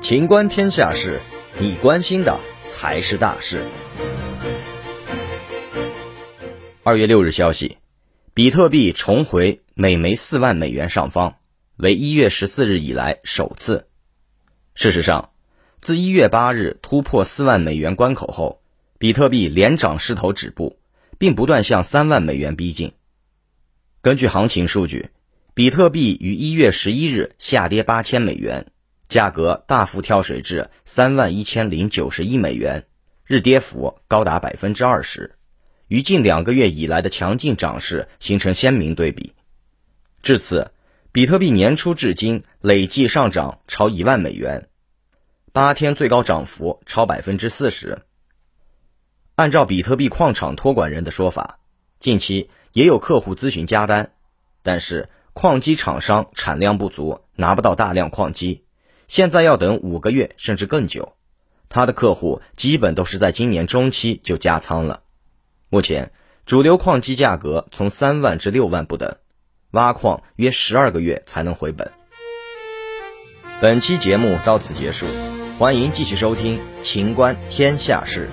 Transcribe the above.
情观天下事，你关心的才是大事。二月六日消息，比特币重回每枚四万美元上方，为一月十四日以来首次。事实上，自一月八日突破四万美元关口后，比特币连涨势头止步，并不断向三万美元逼近。根据行情数据，比特币于一月十一日下跌八千美元。价格大幅跳水至三万一千零九十一美元，日跌幅高达百分之二十，与近两个月以来的强劲涨势形成鲜明对比。至此，比特币年初至今累计上涨超一万美元，八天最高涨幅超百分之四十。按照比特币矿场托管人的说法，近期也有客户咨询加单，但是矿机厂商产量不足，拿不到大量矿机。现在要等五个月甚至更久，他的客户基本都是在今年中期就加仓了。目前主流矿机价格从三万至六万不等，挖矿约十二个月才能回本。本期节目到此结束，欢迎继续收听《秦观天下事》。